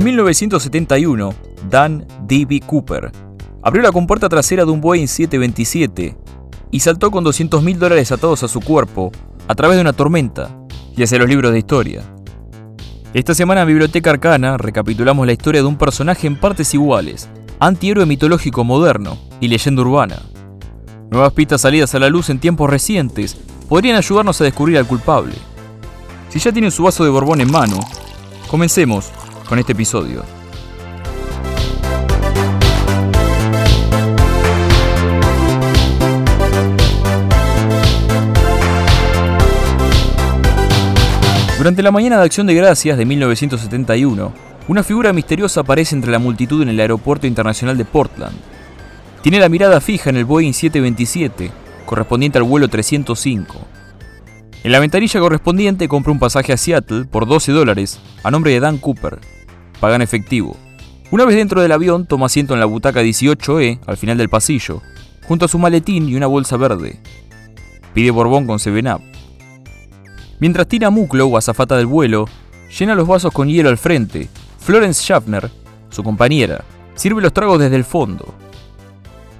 En 1971, Dan D.B. Cooper abrió la compuerta trasera de un Boeing 727 y saltó con 200 mil dólares atados a su cuerpo a través de una tormenta y hacia los libros de historia. Esta semana en Biblioteca Arcana recapitulamos la historia de un personaje en partes iguales, antihéroe mitológico moderno y leyenda urbana. Nuevas pistas salidas a la luz en tiempos recientes podrían ayudarnos a descubrir al culpable. Si ya tienen su vaso de Borbón en mano, comencemos con este episodio. Durante la mañana de Acción de Gracias de 1971, una figura misteriosa aparece entre la multitud en el aeropuerto internacional de Portland. Tiene la mirada fija en el Boeing 727, correspondiente al vuelo 305. En la ventanilla correspondiente compra un pasaje a Seattle por 12 dólares a nombre de Dan Cooper. Paga en efectivo. Una vez dentro del avión, toma asiento en la butaca 18E, al final del pasillo, junto a su maletín y una bolsa verde. Pide Borbón con 7-Up. Mientras Tina Mucklow, azafata del vuelo, llena los vasos con hielo al frente, Florence Schaffner, su compañera, sirve los tragos desde el fondo.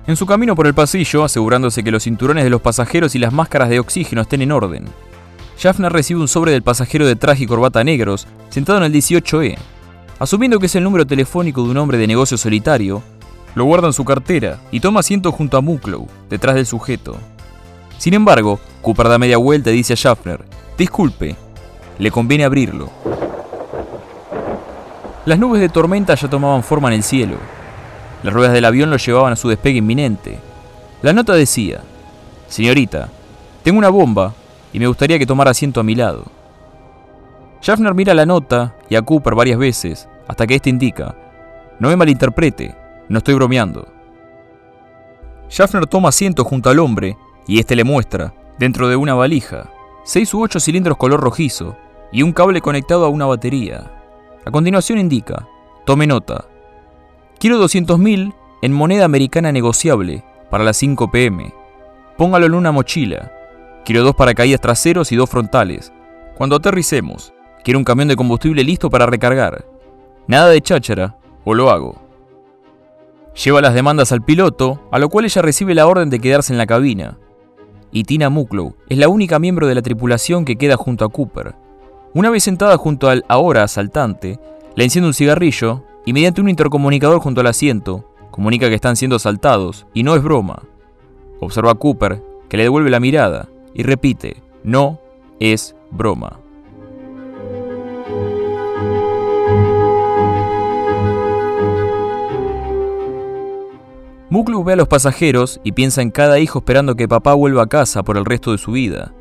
En su camino por el pasillo, asegurándose que los cinturones de los pasajeros y las máscaras de oxígeno estén en orden, Schaffner recibe un sobre del pasajero de traje y corbata negros, sentado en el 18E. Asumiendo que es el número telefónico de un hombre de negocio solitario, lo guarda en su cartera y toma asiento junto a Mucklow, detrás del sujeto. Sin embargo, Cooper da media vuelta y dice a Schaffner, Disculpe, le conviene abrirlo. Las nubes de tormenta ya tomaban forma en el cielo. Las ruedas del avión lo llevaban a su despegue inminente. La nota decía, Señorita, tengo una bomba y me gustaría que tomara asiento a mi lado. Schaffner mira la nota y a Cooper varias veces, hasta que éste indica, no me malinterprete, no estoy bromeando. Schaffner toma asiento junto al hombre y éste le muestra, dentro de una valija, seis u ocho cilindros color rojizo y un cable conectado a una batería. A continuación indica, tome nota, quiero 200.000 en moneda americana negociable para las 5 pm. Póngalo en una mochila. Quiero dos paracaídas traseros y dos frontales. Cuando aterricemos, quiero un camión de combustible listo para recargar. Nada de cháchara, o lo hago. Lleva las demandas al piloto, a lo cual ella recibe la orden de quedarse en la cabina, y Tina Mucklow es la única miembro de la tripulación que queda junto a Cooper. Una vez sentada junto al ahora asaltante, le enciende un cigarrillo y mediante un intercomunicador junto al asiento, comunica que están siendo asaltados y no es broma. Observa a Cooper, que le devuelve la mirada y repite, no es broma. Muklu ve a los pasajeros y piensa en cada hijo esperando que papá vuelva a casa por el resto de su vida.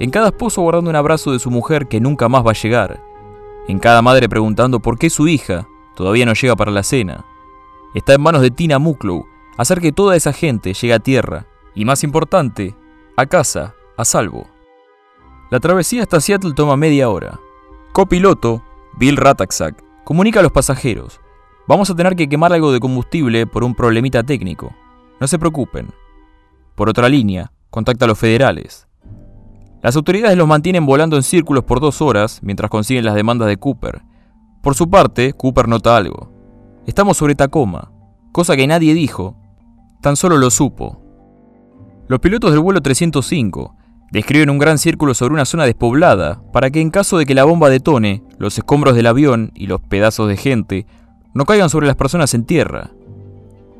En cada esposo guardando un abrazo de su mujer que nunca más va a llegar. En cada madre preguntando por qué su hija todavía no llega para la cena. Está en manos de Tina Muklow hacer que toda esa gente llegue a tierra y, más importante, a casa, a salvo. La travesía hasta Seattle toma media hora. Copiloto, Bill Rataksak, comunica a los pasajeros Vamos a tener que quemar algo de combustible por un problemita técnico. No se preocupen. Por otra línea, contacta a los federales. Las autoridades los mantienen volando en círculos por dos horas mientras consiguen las demandas de Cooper. Por su parte, Cooper nota algo. Estamos sobre Tacoma, cosa que nadie dijo, tan solo lo supo. Los pilotos del vuelo 305 describen un gran círculo sobre una zona despoblada para que en caso de que la bomba detone, los escombros del avión y los pedazos de gente no caigan sobre las personas en tierra.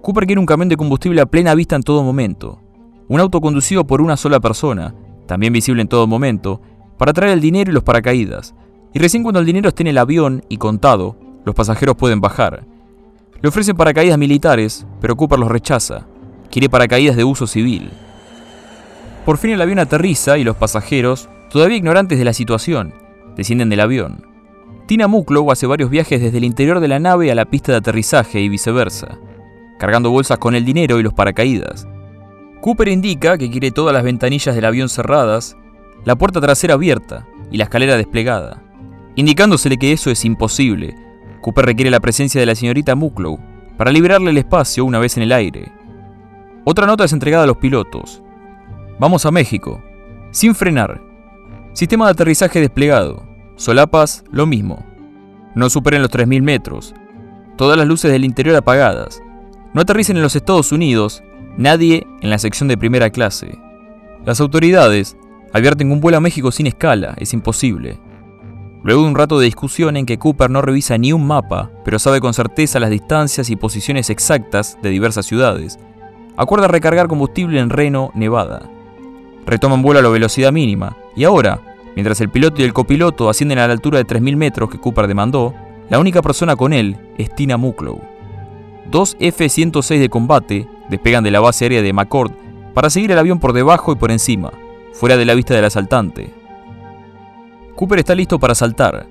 Cooper quiere un camión de combustible a plena vista en todo momento. Un auto conducido por una sola persona, también visible en todo momento, para traer el dinero y los paracaídas. Y recién cuando el dinero esté en el avión y contado, los pasajeros pueden bajar. Le ofrecen paracaídas militares, pero Cooper los rechaza. Quiere paracaídas de uso civil. Por fin el avión aterriza y los pasajeros, todavía ignorantes de la situación, descienden del avión. Tina Mucklow hace varios viajes desde el interior de la nave a la pista de aterrizaje y viceversa, cargando bolsas con el dinero y los paracaídas. Cooper indica que quiere todas las ventanillas del avión cerradas, la puerta trasera abierta y la escalera desplegada. Indicándosele que eso es imposible, Cooper requiere la presencia de la señorita Mucklow para liberarle el espacio una vez en el aire. Otra nota es entregada a los pilotos. Vamos a México. Sin frenar. Sistema de aterrizaje desplegado. Solapas, lo mismo. No superen los 3.000 metros. Todas las luces del interior apagadas. No aterricen en los Estados Unidos. Nadie en la sección de primera clase. Las autoridades advierten que un vuelo a México sin escala es imposible. Luego de un rato de discusión en que Cooper no revisa ni un mapa, pero sabe con certeza las distancias y posiciones exactas de diversas ciudades, acuerda recargar combustible en Reno, Nevada. Retoman vuelo a la velocidad mínima, y ahora, mientras el piloto y el copiloto ascienden a la altura de 3.000 metros que Cooper demandó, la única persona con él es Tina Mucklow. Dos F-106 de combate despegan de la base aérea de McCord para seguir el avión por debajo y por encima, fuera de la vista del asaltante. Cooper está listo para saltar.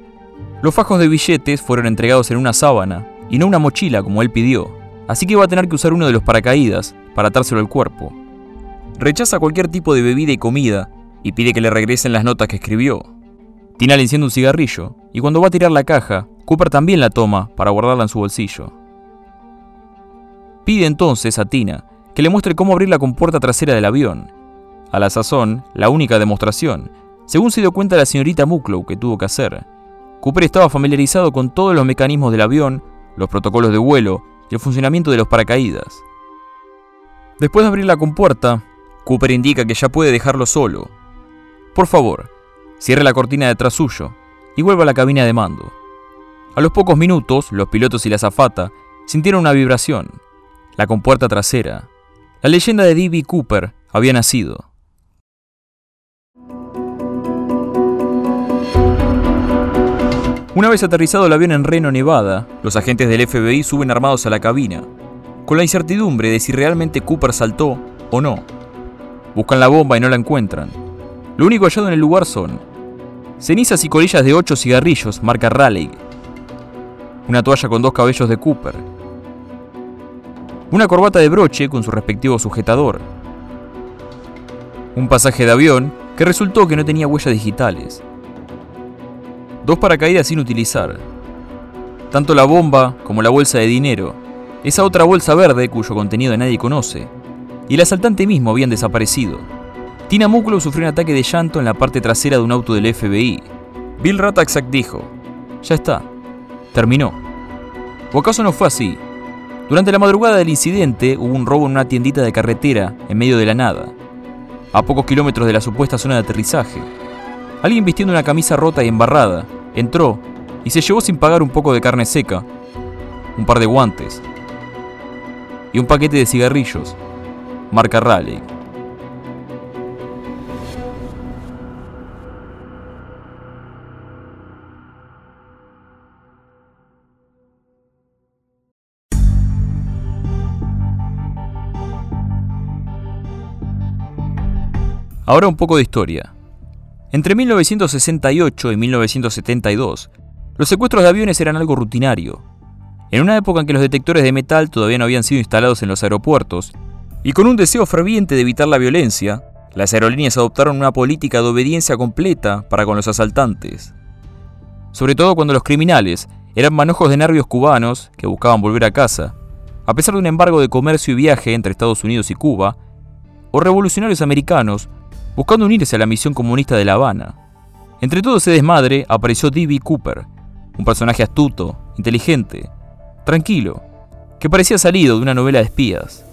Los fajos de billetes fueron entregados en una sábana y no una mochila como él pidió, así que va a tener que usar uno de los paracaídas para atárselo al cuerpo. Rechaza cualquier tipo de bebida y comida y pide que le regresen las notas que escribió. Tina le enciende un cigarrillo y cuando va a tirar la caja, Cooper también la toma para guardarla en su bolsillo. Pide entonces a Tina que le muestre cómo abrir la compuerta trasera del avión. A la sazón, la única demostración, según se dio cuenta la señorita Mucklow que tuvo que hacer. Cooper estaba familiarizado con todos los mecanismos del avión, los protocolos de vuelo y el funcionamiento de los paracaídas. Después de abrir la compuerta, Cooper indica que ya puede dejarlo solo. Por favor, cierre la cortina detrás suyo y vuelva a la cabina de mando. A los pocos minutos, los pilotos y la azafata sintieron una vibración. La compuerta trasera. La leyenda de D.B. Cooper había nacido. Una vez aterrizado el avión en Reno, Nevada, los agentes del FBI suben armados a la cabina, con la incertidumbre de si realmente Cooper saltó o no. Buscan la bomba y no la encuentran. Lo único hallado en el lugar son cenizas y colillas de ocho cigarrillos marca Raleigh, una toalla con dos cabellos de Cooper, una corbata de broche con su respectivo sujetador, un pasaje de avión que resultó que no tenía huellas digitales, dos paracaídas sin utilizar, tanto la bomba como la bolsa de dinero, esa otra bolsa verde cuyo contenido nadie conoce, y el asaltante mismo habían desaparecido. Tina Mucklow sufrió un ataque de llanto en la parte trasera de un auto del FBI. Bill Rataxak dijo, ya está, terminó. ¿O acaso no fue así? Durante la madrugada del incidente hubo un robo en una tiendita de carretera en medio de la nada, a pocos kilómetros de la supuesta zona de aterrizaje. Alguien vistiendo una camisa rota y embarrada entró y se llevó sin pagar un poco de carne seca, un par de guantes y un paquete de cigarrillos, marca Raleigh. Ahora un poco de historia. Entre 1968 y 1972, los secuestros de aviones eran algo rutinario. En una época en que los detectores de metal todavía no habían sido instalados en los aeropuertos, y con un deseo ferviente de evitar la violencia, las aerolíneas adoptaron una política de obediencia completa para con los asaltantes. Sobre todo cuando los criminales eran manojos de nervios cubanos que buscaban volver a casa, a pesar de un embargo de comercio y viaje entre Estados Unidos y Cuba, o revolucionarios americanos buscando unirse a la misión comunista de La Habana. Entre todo ese desmadre apareció D.B. Cooper, un personaje astuto, inteligente, tranquilo, que parecía salido de una novela de espías.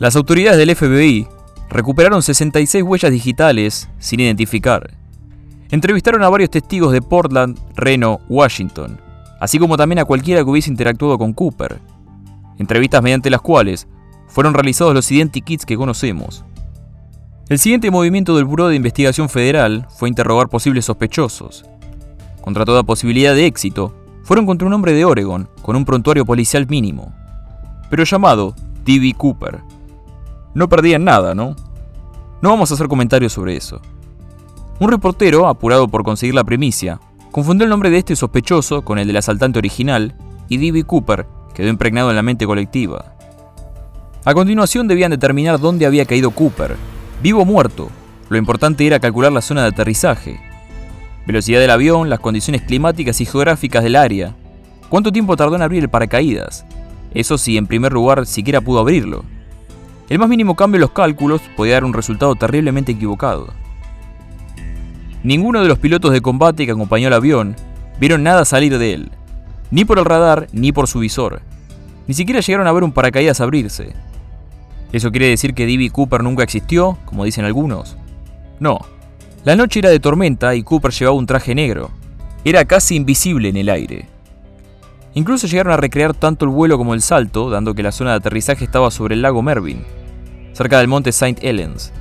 Las autoridades del FBI recuperaron 66 huellas digitales sin identificar. Entrevistaron a varios testigos de Portland, Reno, Washington, así como también a cualquiera que hubiese interactuado con Cooper. Entrevistas mediante las cuales fueron realizados los identikits que conocemos. El siguiente movimiento del Buró de Investigación Federal fue interrogar posibles sospechosos. Contra toda posibilidad de éxito, fueron contra un hombre de Oregon con un prontuario policial mínimo, pero llamado D.B. Cooper. No perdían nada, ¿no? No vamos a hacer comentarios sobre eso. Un reportero, apurado por conseguir la primicia, confundió el nombre de este sospechoso con el del asaltante original y D.B. Cooper quedó impregnado en la mente colectiva. A continuación debían determinar dónde había caído Cooper Vivo o muerto, lo importante era calcular la zona de aterrizaje, velocidad del avión, las condiciones climáticas y geográficas del área, cuánto tiempo tardó en abrir el paracaídas, eso sí, en primer lugar, siquiera pudo abrirlo. El más mínimo cambio en los cálculos podía dar un resultado terriblemente equivocado. Ninguno de los pilotos de combate que acompañó al avión vieron nada salir de él, ni por el radar ni por su visor. Ni siquiera llegaron a ver un paracaídas abrirse. ¿Eso quiere decir que D.B. Cooper nunca existió, como dicen algunos? No. La noche era de tormenta y Cooper llevaba un traje negro. Era casi invisible en el aire. Incluso llegaron a recrear tanto el vuelo como el salto, dando que la zona de aterrizaje estaba sobre el lago Mervyn, cerca del monte St. Helens.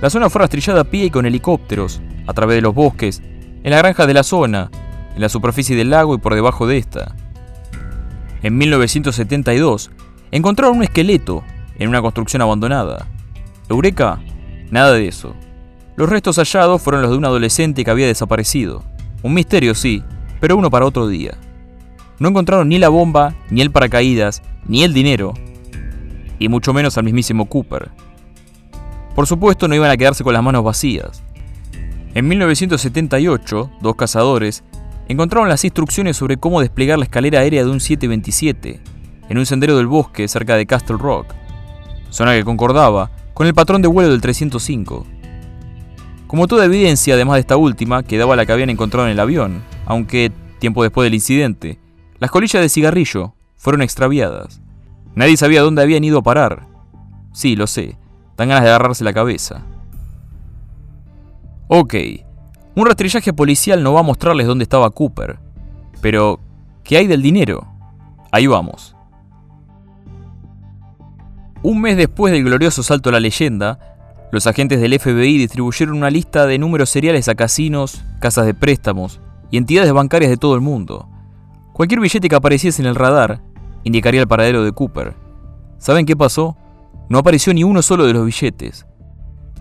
La zona fue rastrillada a pie y con helicópteros, a través de los bosques, en la granja de la zona, en la superficie del lago y por debajo de esta. En 1972, encontraron un esqueleto en una construcción abandonada. ¿Eureka? Nada de eso. Los restos hallados fueron los de un adolescente que había desaparecido. Un misterio, sí, pero uno para otro día. No encontraron ni la bomba, ni el paracaídas, ni el dinero, y mucho menos al mismísimo Cooper. Por supuesto, no iban a quedarse con las manos vacías. En 1978, dos cazadores encontraron las instrucciones sobre cómo desplegar la escalera aérea de un 727 en un sendero del bosque cerca de Castle Rock, zona que concordaba con el patrón de vuelo del 305. Como toda evidencia, además de esta última, quedaba la que habían encontrado en el avión, aunque, tiempo después del incidente, las colillas de cigarrillo fueron extraviadas. Nadie sabía dónde habían ido a parar. Sí, lo sé, dan ganas de agarrarse la cabeza. Ok, un rastrillaje policial no va a mostrarles dónde estaba Cooper. Pero, ¿qué hay del dinero? Ahí vamos. Un mes después del glorioso salto a la leyenda, los agentes del FBI distribuyeron una lista de números seriales a casinos, casas de préstamos y entidades bancarias de todo el mundo. Cualquier billete que apareciese en el radar indicaría el paradero de Cooper. ¿Saben qué pasó? No apareció ni uno solo de los billetes.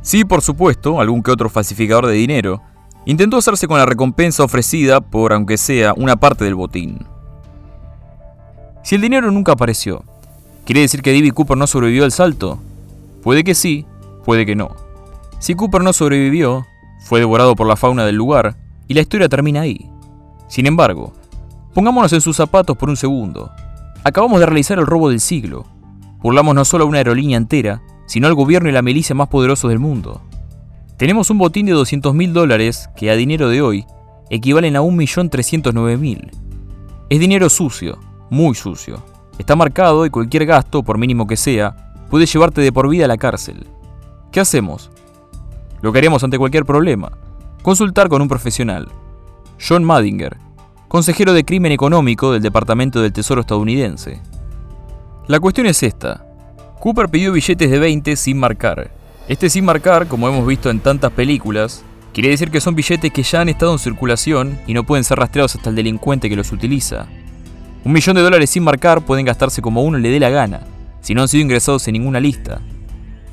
Sí, por supuesto, algún que otro falsificador de dinero intentó hacerse con la recompensa ofrecida por, aunque sea, una parte del botín. Si el dinero nunca apareció, ¿quiere decir que D.B. Cooper no sobrevivió al salto? Puede que sí, puede que no. Si Cooper no sobrevivió, fue devorado por la fauna del lugar y la historia termina ahí. Sin embargo, pongámonos en sus zapatos por un segundo. Acabamos de realizar el robo del siglo. Burlamos no solo a una aerolínea entera, sino al gobierno y la milicia más poderosos del mundo. Tenemos un botín de 200 mil dólares que a dinero de hoy equivalen a 1.309.000. Es dinero sucio, muy sucio. Está marcado y cualquier gasto, por mínimo que sea, puede llevarte de por vida a la cárcel. ¿Qué hacemos? Lo que haríamos ante cualquier problema. Consultar con un profesional. John Madinger, consejero de crimen económico del Departamento del Tesoro estadounidense. La cuestión es esta. Cooper pidió billetes de 20 sin marcar. Este sin marcar, como hemos visto en tantas películas, quiere decir que son billetes que ya han estado en circulación y no pueden ser rastreados hasta el delincuente que los utiliza. Un millón de dólares sin marcar pueden gastarse como uno le dé la gana, si no han sido ingresados en ninguna lista.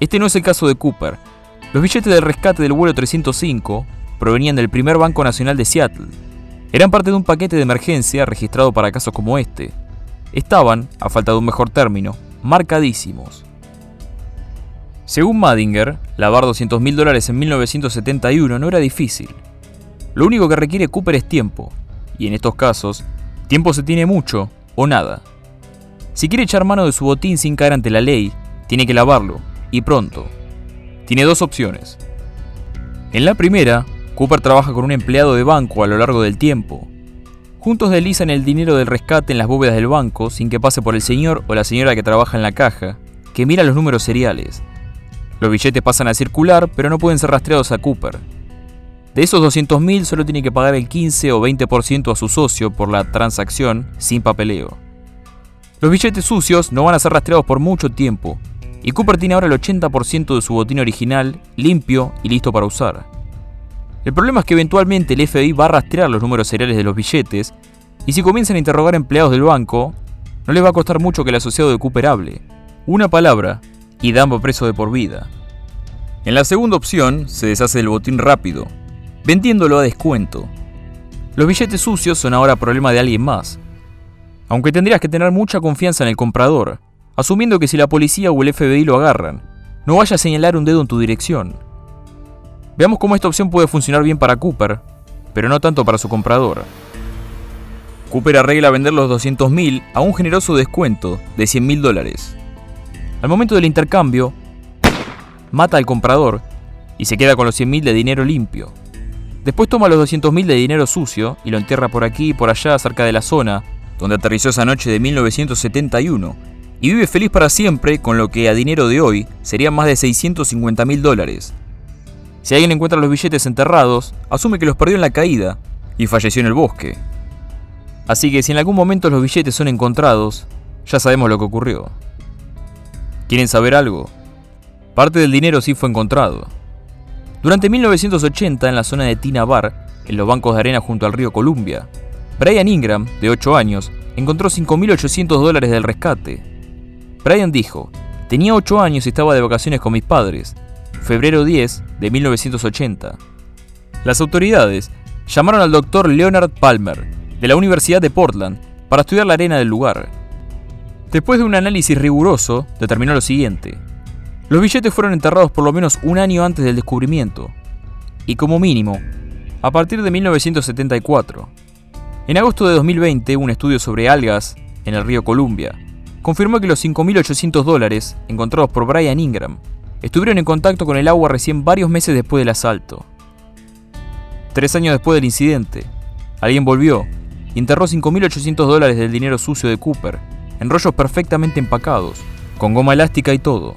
Este no es el caso de Cooper. Los billetes de rescate del vuelo 305 provenían del primer Banco Nacional de Seattle. Eran parte de un paquete de emergencia registrado para casos como este. Estaban, a falta de un mejor término, marcadísimos. Según Madinger, lavar 200 mil dólares en 1971 no era difícil. Lo único que requiere Cooper es tiempo, y en estos casos, tiempo se tiene mucho o nada. Si quiere echar mano de su botín sin caer ante la ley, tiene que lavarlo, y pronto. Tiene dos opciones. En la primera, Cooper trabaja con un empleado de banco a lo largo del tiempo. Juntos deslizan el dinero del rescate en las bóvedas del banco sin que pase por el señor o la señora que trabaja en la caja, que mira los números seriales los billetes pasan a circular, pero no pueden ser rastreados a Cooper. De esos 200.000 solo tiene que pagar el 15 o 20% a su socio por la transacción sin papeleo. Los billetes sucios no van a ser rastreados por mucho tiempo, y Cooper tiene ahora el 80% de su botín original limpio y listo para usar. El problema es que eventualmente el FBI va a rastrear los números seriales de los billetes, y si comienzan a interrogar empleados del banco, no les va a costar mucho que el asociado de Cooper hable. Una palabra, y Dumbo preso de por vida. En la segunda opción, se deshace el botín rápido, vendiéndolo a descuento. Los billetes sucios son ahora problema de alguien más. Aunque tendrías que tener mucha confianza en el comprador, asumiendo que si la policía o el FBI lo agarran, no vaya a señalar un dedo en tu dirección. Veamos cómo esta opción puede funcionar bien para Cooper, pero no tanto para su comprador. Cooper arregla vender los 200.000 a un generoso descuento de 100.000 dólares. Al momento del intercambio, mata al comprador y se queda con los 100.000 de dinero limpio. Después toma los 200.000 de dinero sucio y lo entierra por aquí y por allá cerca de la zona donde aterrizó esa noche de 1971 y vive feliz para siempre con lo que a dinero de hoy serían más de 650 mil dólares. Si alguien encuentra los billetes enterrados, asume que los perdió en la caída y falleció en el bosque. Así que si en algún momento los billetes son encontrados, ya sabemos lo que ocurrió. ¿Quieren saber algo? Parte del dinero sí fue encontrado. Durante 1980, en la zona de Tina Bar, en los bancos de arena junto al río Columbia, Brian Ingram, de 8 años, encontró 5.800 dólares del rescate. Brian dijo, tenía 8 años y estaba de vacaciones con mis padres, febrero 10 de 1980. Las autoridades llamaron al doctor Leonard Palmer, de la Universidad de Portland, para estudiar la arena del lugar. Después de un análisis riguroso, determinó lo siguiente. Los billetes fueron enterrados por lo menos un año antes del descubrimiento, y como mínimo, a partir de 1974. En agosto de 2020, un estudio sobre algas en el río Columbia confirmó que los 5.800 dólares encontrados por Brian Ingram estuvieron en contacto con el agua recién varios meses después del asalto. Tres años después del incidente, alguien volvió y enterró 5.800 dólares del dinero sucio de Cooper en rollos perfectamente empacados, con goma elástica y todo.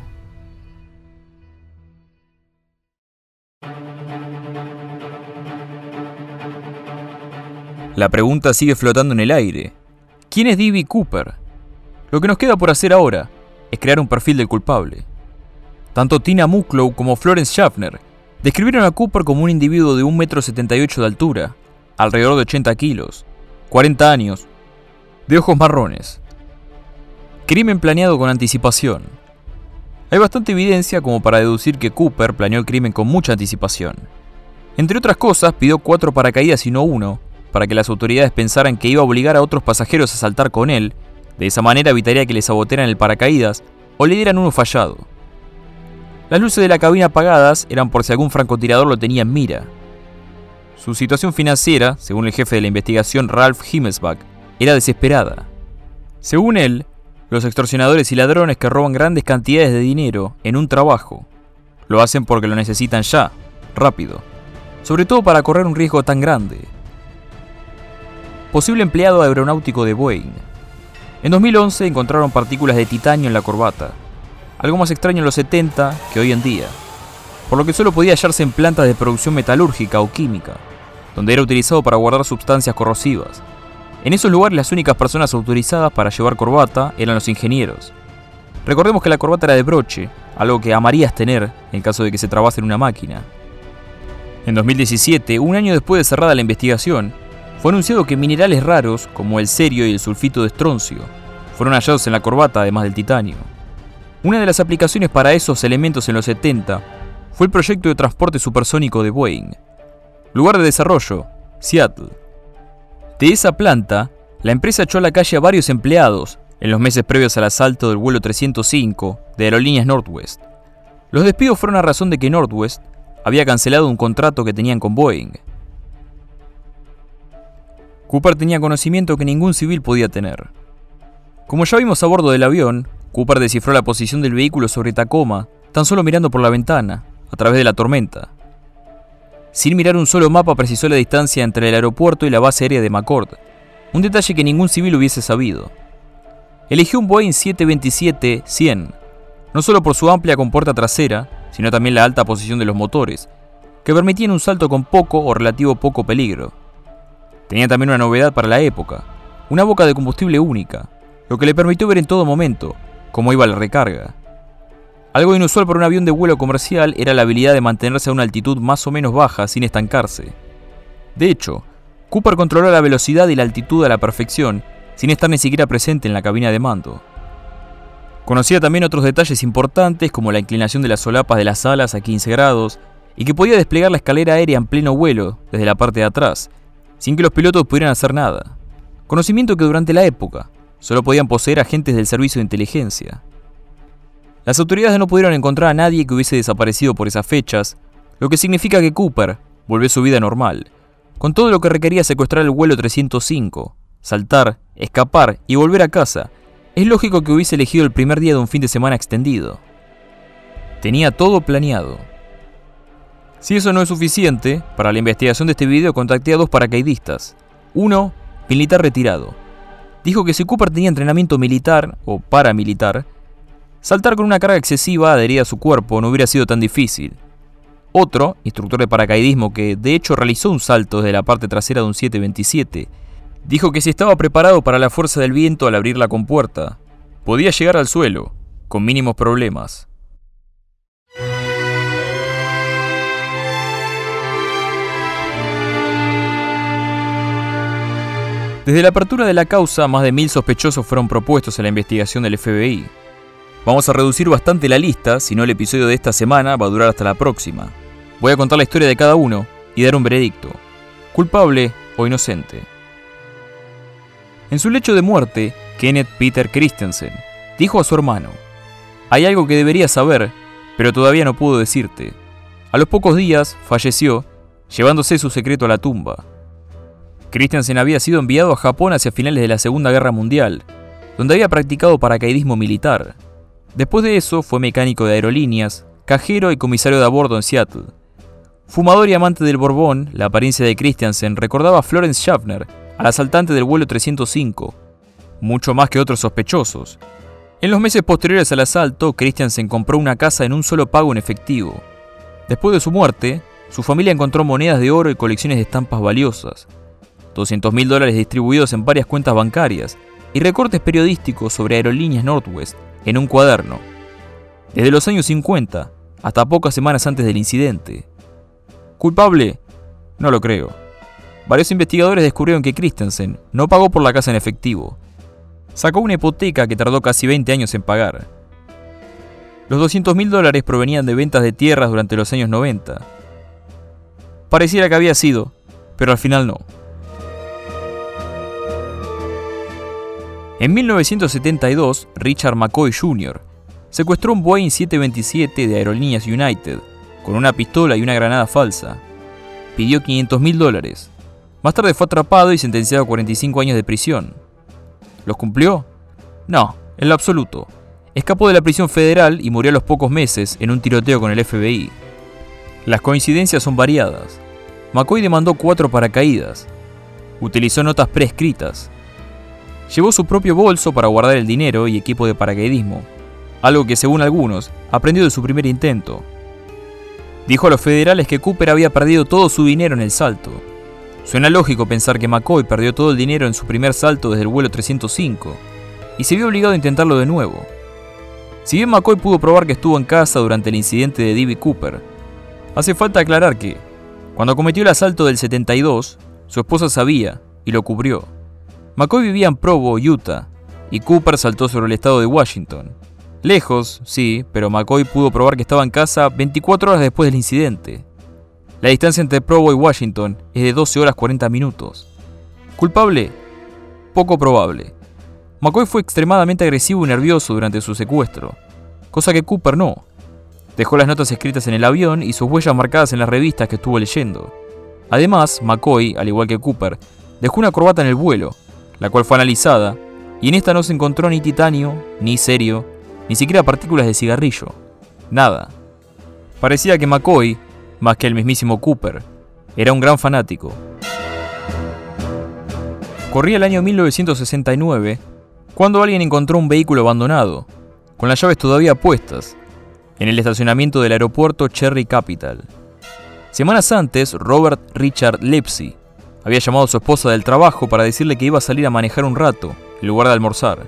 La pregunta sigue flotando en el aire. ¿Quién es D.B. Cooper? Lo que nos queda por hacer ahora es crear un perfil del culpable. Tanto Tina Mucklow como Florence Schaffner describieron a Cooper como un individuo de 1,78 m de altura, alrededor de 80 kilos, 40 años, de ojos marrones. Crimen planeado con anticipación. Hay bastante evidencia como para deducir que Cooper planeó el crimen con mucha anticipación. Entre otras cosas, pidió cuatro paracaídas y no uno, para que las autoridades pensaran que iba a obligar a otros pasajeros a saltar con él, de esa manera evitaría que les sabotearan el paracaídas o le dieran uno fallado. Las luces de la cabina apagadas eran por si algún francotirador lo tenía en mira. Su situación financiera, según el jefe de la investigación Ralph Himmelsbach, era desesperada. Según él, los extorsionadores y ladrones que roban grandes cantidades de dinero en un trabajo, lo hacen porque lo necesitan ya, rápido, sobre todo para correr un riesgo tan grande posible empleado aeronáutico de Boeing. En 2011 encontraron partículas de titanio en la corbata, algo más extraño en los 70 que hoy en día, por lo que solo podía hallarse en plantas de producción metalúrgica o química, donde era utilizado para guardar sustancias corrosivas. En esos lugares las únicas personas autorizadas para llevar corbata eran los ingenieros. Recordemos que la corbata era de broche, algo que amarías tener en caso de que se trabase en una máquina. En 2017, un año después de cerrada la investigación, fue anunciado que minerales raros, como el cerio y el sulfito de estroncio, fueron hallados en la corbata además del titanio. Una de las aplicaciones para esos elementos en los 70 fue el proyecto de transporte supersónico de Boeing. Lugar de desarrollo, Seattle. De esa planta, la empresa echó a la calle a varios empleados en los meses previos al asalto del vuelo 305 de Aerolíneas Northwest. Los despidos fueron a razón de que Northwest había cancelado un contrato que tenían con Boeing. Cooper tenía conocimiento que ningún civil podía tener. Como ya vimos a bordo del avión, Cooper descifró la posición del vehículo sobre Tacoma, tan solo mirando por la ventana, a través de la tormenta. Sin mirar un solo mapa precisó la distancia entre el aeropuerto y la base aérea de McCord, un detalle que ningún civil hubiese sabido. Eligió un Boeing 727-100, no solo por su amplia compuerta trasera, sino también la alta posición de los motores, que permitían un salto con poco o relativo poco peligro. Tenía también una novedad para la época, una boca de combustible única, lo que le permitió ver en todo momento cómo iba la recarga. Algo inusual para un avión de vuelo comercial era la habilidad de mantenerse a una altitud más o menos baja sin estancarse. De hecho, Cooper controló la velocidad y la altitud a la perfección sin estar ni siquiera presente en la cabina de mando. Conocía también otros detalles importantes como la inclinación de las solapas de las alas a 15 grados y que podía desplegar la escalera aérea en pleno vuelo desde la parte de atrás, sin que los pilotos pudieran hacer nada. Conocimiento que durante la época solo podían poseer agentes del servicio de inteligencia. Las autoridades no pudieron encontrar a nadie que hubiese desaparecido por esas fechas, lo que significa que Cooper volvió a su vida normal, con todo lo que requería secuestrar el vuelo 305, saltar, escapar y volver a casa. Es lógico que hubiese elegido el primer día de un fin de semana extendido. Tenía todo planeado. Si eso no es suficiente, para la investigación de este video contacté a dos paracaidistas. Uno, militar retirado. Dijo que si Cooper tenía entrenamiento militar o paramilitar, saltar con una carga excesiva adherida a su cuerpo no hubiera sido tan difícil. Otro, instructor de paracaidismo que de hecho realizó un salto desde la parte trasera de un 727, dijo que si estaba preparado para la fuerza del viento al abrir la compuerta, podía llegar al suelo, con mínimos problemas. Desde la apertura de la causa, más de mil sospechosos fueron propuestos en la investigación del FBI. Vamos a reducir bastante la lista, si no el episodio de esta semana va a durar hasta la próxima. Voy a contar la historia de cada uno y dar un veredicto, culpable o inocente. En su lecho de muerte, Kenneth Peter Christensen dijo a su hermano, hay algo que deberías saber, pero todavía no puedo decirte. A los pocos días falleció, llevándose su secreto a la tumba. Christensen había sido enviado a Japón hacia finales de la Segunda Guerra Mundial, donde había practicado paracaidismo militar. Después de eso fue mecánico de aerolíneas, cajero y comisario de a bordo en Seattle. Fumador y amante del Borbón, la apariencia de Christensen recordaba a Florence Schaffner, al asaltante del vuelo 305, mucho más que otros sospechosos. En los meses posteriores al asalto, Christensen compró una casa en un solo pago en efectivo. Después de su muerte, su familia encontró monedas de oro y colecciones de estampas valiosas, 200 mil dólares distribuidos en varias cuentas bancarias y recortes periodísticos sobre aerolíneas Northwest en un cuaderno. Desde los años 50 hasta pocas semanas antes del incidente. ¿Culpable? No lo creo. Varios investigadores descubrieron que Christensen no pagó por la casa en efectivo. Sacó una hipoteca que tardó casi 20 años en pagar. Los 200 mil dólares provenían de ventas de tierras durante los años 90. Pareciera que había sido, pero al final no. En 1972, Richard McCoy Jr. secuestró un Boeing 727 de Aerolíneas United con una pistola y una granada falsa. Pidió 500 mil dólares. Más tarde fue atrapado y sentenciado a 45 años de prisión. ¿Los cumplió? No, en lo absoluto. Escapó de la prisión federal y murió a los pocos meses en un tiroteo con el FBI. Las coincidencias son variadas. McCoy demandó cuatro paracaídas. Utilizó notas prescritas Llevó su propio bolso para guardar el dinero y equipo de paracaidismo, algo que según algunos aprendió de su primer intento. Dijo a los federales que Cooper había perdido todo su dinero en el salto. Suena lógico pensar que McCoy perdió todo el dinero en su primer salto desde el vuelo 305 y se vio obligado a intentarlo de nuevo. Si bien McCoy pudo probar que estuvo en casa durante el incidente de D.B. Cooper, hace falta aclarar que, cuando cometió el asalto del 72, su esposa sabía y lo cubrió. McCoy vivía en Provo, Utah, y Cooper saltó sobre el estado de Washington. Lejos, sí, pero McCoy pudo probar que estaba en casa 24 horas después del incidente. La distancia entre Provo y Washington es de 12 horas 40 minutos. ¿Culpable? Poco probable. McCoy fue extremadamente agresivo y nervioso durante su secuestro, cosa que Cooper no. Dejó las notas escritas en el avión y sus huellas marcadas en las revistas que estuvo leyendo. Además, McCoy, al igual que Cooper, dejó una corbata en el vuelo, la cual fue analizada, y en esta no se encontró ni titanio, ni serio, ni siquiera partículas de cigarrillo. Nada. Parecía que McCoy, más que el mismísimo Cooper, era un gran fanático. Corría el año 1969, cuando alguien encontró un vehículo abandonado, con las llaves todavía puestas, en el estacionamiento del aeropuerto Cherry Capital. Semanas antes, Robert Richard Lipsy, había llamado a su esposa del trabajo para decirle que iba a salir a manejar un rato, en lugar de almorzar.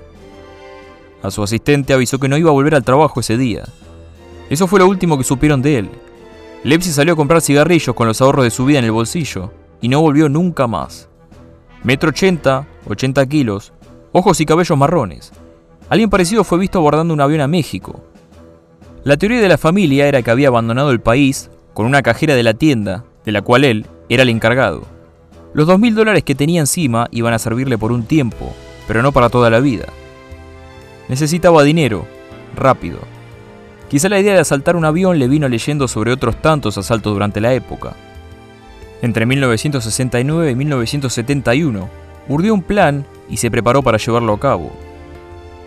A su asistente avisó que no iba a volver al trabajo ese día. Eso fue lo último que supieron de él. Lepsi salió a comprar cigarrillos con los ahorros de su vida en el bolsillo y no volvió nunca más. Metro 80, 80 kilos, ojos y cabellos marrones. Alguien parecido fue visto abordando un avión a México. La teoría de la familia era que había abandonado el país con una cajera de la tienda, de la cual él era el encargado. Los dos mil dólares que tenía encima iban a servirle por un tiempo, pero no para toda la vida. Necesitaba dinero, rápido. Quizá la idea de asaltar un avión le vino leyendo sobre otros tantos asaltos durante la época. Entre 1969 y 1971, urdió un plan y se preparó para llevarlo a cabo.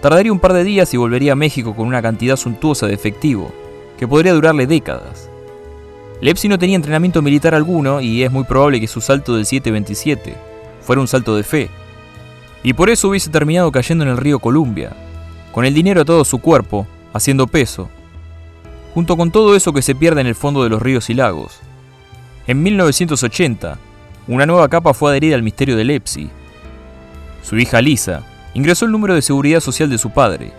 Tardaría un par de días y volvería a México con una cantidad suntuosa de efectivo, que podría durarle décadas. Lepsi no tenía entrenamiento militar alguno y es muy probable que su salto del 727 fuera un salto de fe. Y por eso hubiese terminado cayendo en el río Columbia, con el dinero a todo su cuerpo, haciendo peso, junto con todo eso que se pierde en el fondo de los ríos y lagos. En 1980, una nueva capa fue adherida al misterio de Lepsi. Su hija Lisa ingresó el número de seguridad social de su padre.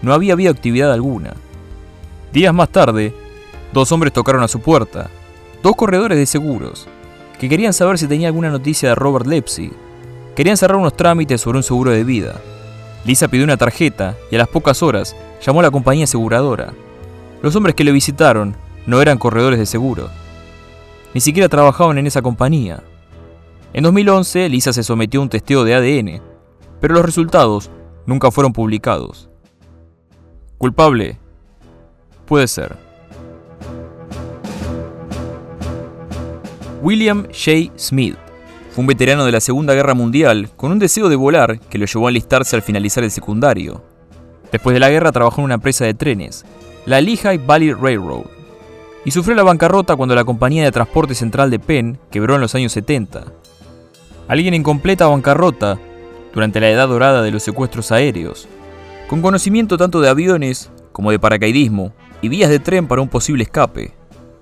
No había habido actividad alguna. Días más tarde, dos hombres tocaron a su puerta, dos corredores de seguros, que querían saber si tenía alguna noticia de Robert Lepsy. Querían cerrar unos trámites sobre un seguro de vida. Lisa pidió una tarjeta y a las pocas horas llamó a la compañía aseguradora. Los hombres que le visitaron no eran corredores de seguro. Ni siquiera trabajaban en esa compañía. En 2011, Lisa se sometió a un testeo de ADN, pero los resultados nunca fueron publicados. ¿Culpable? Puede ser. William J. Smith fue un veterano de la Segunda Guerra Mundial con un deseo de volar que lo llevó a enlistarse al finalizar el secundario. Después de la guerra trabajó en una empresa de trenes la Lehigh Valley Railroad, y sufrió la bancarrota cuando la compañía de transporte central de Penn quebró en los años 70. Alguien en completa bancarrota durante la edad dorada de los secuestros aéreos, con conocimiento tanto de aviones como de paracaidismo y vías de tren para un posible escape.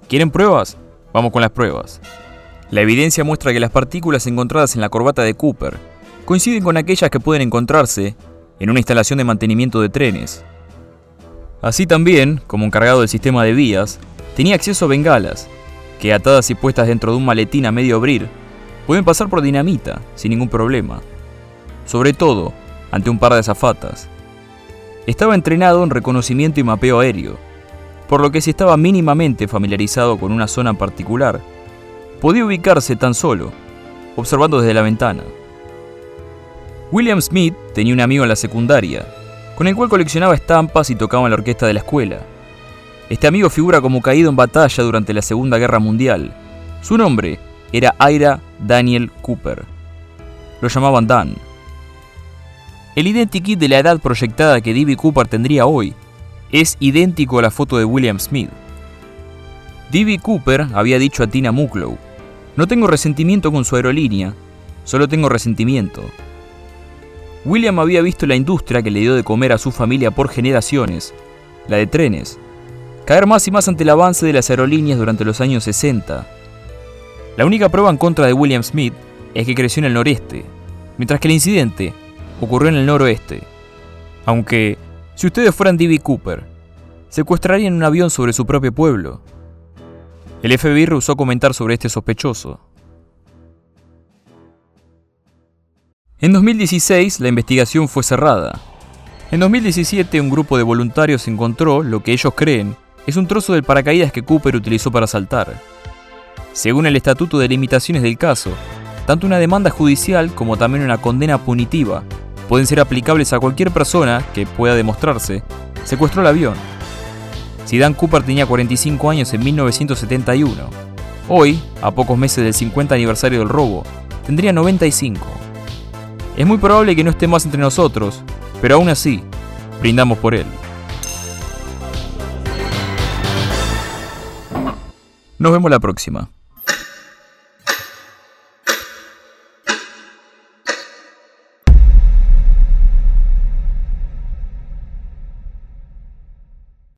¿Quieren pruebas? Vamos con las pruebas. La evidencia muestra que las partículas encontradas en la corbata de Cooper coinciden con aquellas que pueden encontrarse en una instalación de mantenimiento de trenes. Así también, como encargado del sistema de vías, tenía acceso a bengalas, que atadas y puestas dentro de un maletín a medio abrir, pueden pasar por dinamita sin ningún problema. Sobre todo, ante un par de azafatas. Estaba entrenado en reconocimiento y mapeo aéreo, por lo que si estaba mínimamente familiarizado con una zona en particular, podía ubicarse tan solo, observando desde la ventana. William Smith tenía un amigo en la secundaria con el cual coleccionaba estampas y tocaba en la orquesta de la escuela. Este amigo figura como caído en batalla durante la Segunda Guerra Mundial. Su nombre era Ira Daniel Cooper. Lo llamaban Dan. El identikit de la edad proyectada que D.B. Cooper tendría hoy es idéntico a la foto de William Smith. D.B. Cooper había dicho a Tina Mucklow, no tengo resentimiento con su aerolínea, solo tengo resentimiento. William había visto la industria que le dio de comer a su familia por generaciones, la de trenes, caer más y más ante el avance de las aerolíneas durante los años 60. La única prueba en contra de William Smith es que creció en el noreste, mientras que el incidente ocurrió en el noroeste. Aunque, si ustedes fueran D.B. Cooper, secuestrarían un avión sobre su propio pueblo. El FBI rehusó comentar sobre este sospechoso. En 2016 la investigación fue cerrada. En 2017 un grupo de voluntarios encontró lo que ellos creen es un trozo del paracaídas que Cooper utilizó para saltar. Según el Estatuto de Limitaciones del caso, tanto una demanda judicial como también una condena punitiva pueden ser aplicables a cualquier persona que pueda demostrarse secuestró el avión. Si Dan Cooper tenía 45 años en 1971, hoy, a pocos meses del 50 aniversario del robo, tendría 95. Es muy probable que no esté más entre nosotros, pero aún así, brindamos por él. Nos vemos la próxima.